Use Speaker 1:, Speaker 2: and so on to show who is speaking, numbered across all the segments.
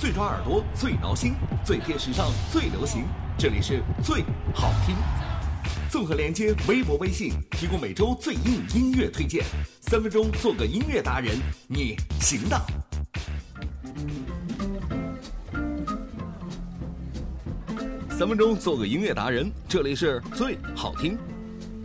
Speaker 1: 最抓耳朵，最挠心，最贴时尚，最流行。这里是最好听。综合连接微博、微信，提供每周最硬音乐推荐。三分钟做个音乐达人，你行的。三分钟做个音乐达人，这里是最好听。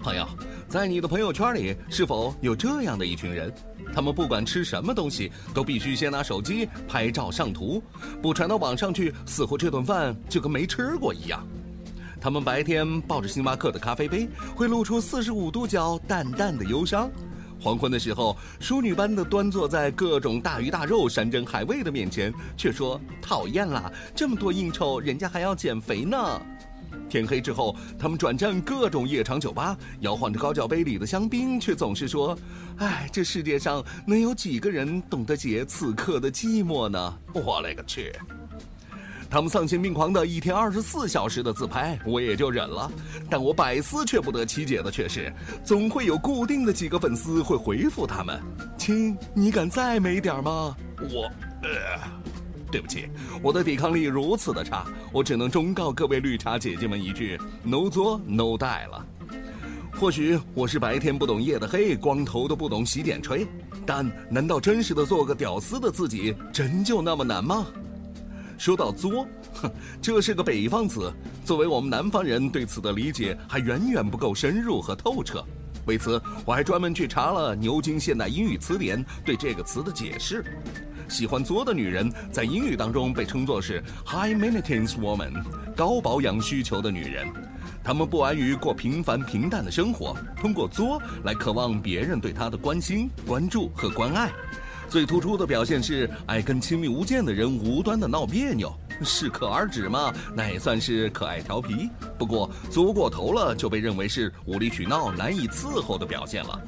Speaker 1: 朋友，在你的朋友圈里，是否有这样的一群人？他们不管吃什么东西，都必须先拿手机拍照上图，不传到网上去，似乎这顿饭就跟没吃过一样。他们白天抱着星巴克的咖啡杯，会露出四十五度角淡淡的忧伤；黄昏的时候，淑女般的端坐在各种大鱼大肉、山珍海味的面前，却说讨厌啦，这么多应酬，人家还要减肥呢。天黑之后，他们转战各种夜场酒吧，摇晃着高脚杯里的香槟，却总是说：“哎，这世界上能有几个人懂得解此刻的寂寞呢？”我勒个去！他们丧心病狂的一天二十四小时的自拍，我也就忍了。但我百思却不得其解的却是，总会有固定的几个粉丝会回复他们：“亲，你敢再美点吗？”我，呃。对不起，我的抵抗力如此的差，我只能忠告各位绿茶姐姐们一句：no 作 no die 了。或许我是白天不懂夜的黑，光头都不懂洗剪吹，但难道真实的做个屌丝的自己，真就那么难吗？说到作，哼，这是个北方词，作为我们南方人，对此的理解还远远不够深入和透彻。为此，我还专门去查了牛津现代英语词典对这个词的解释。喜欢作的女人，在英语当中被称作是 high maintenance woman，高保养需求的女人。她们不安于过平凡平淡的生活，通过作来渴望别人对她的关心、关注和关爱。最突出的表现是爱跟亲密无间的人无端的闹别扭，适可而止嘛，那也算是可爱调皮。不过作过头了，就被认为是无理取闹、难以伺候的表现了。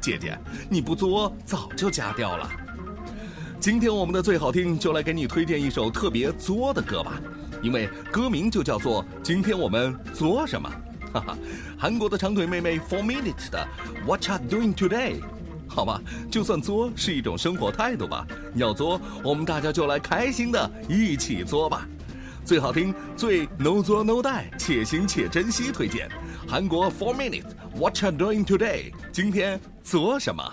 Speaker 1: 姐姐，你不作早就嫁掉了。今天我们的最好听就来给你推荐一首特别作的歌吧，因为歌名就叫做《今天我们作什么》。哈哈，韩国的长腿妹妹 Four Minute 的 What are doing today？好吧，就算作是一种生活态度吧，要作我们大家就来开心的一起作吧。最好听、最 No 作 No die，且行且珍惜推荐韩国 Four Minute What are doing today？今天作什么？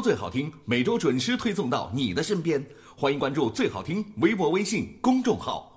Speaker 1: 最好听，每周准时推送到你的身边。欢迎关注最好听微博、微信公众号。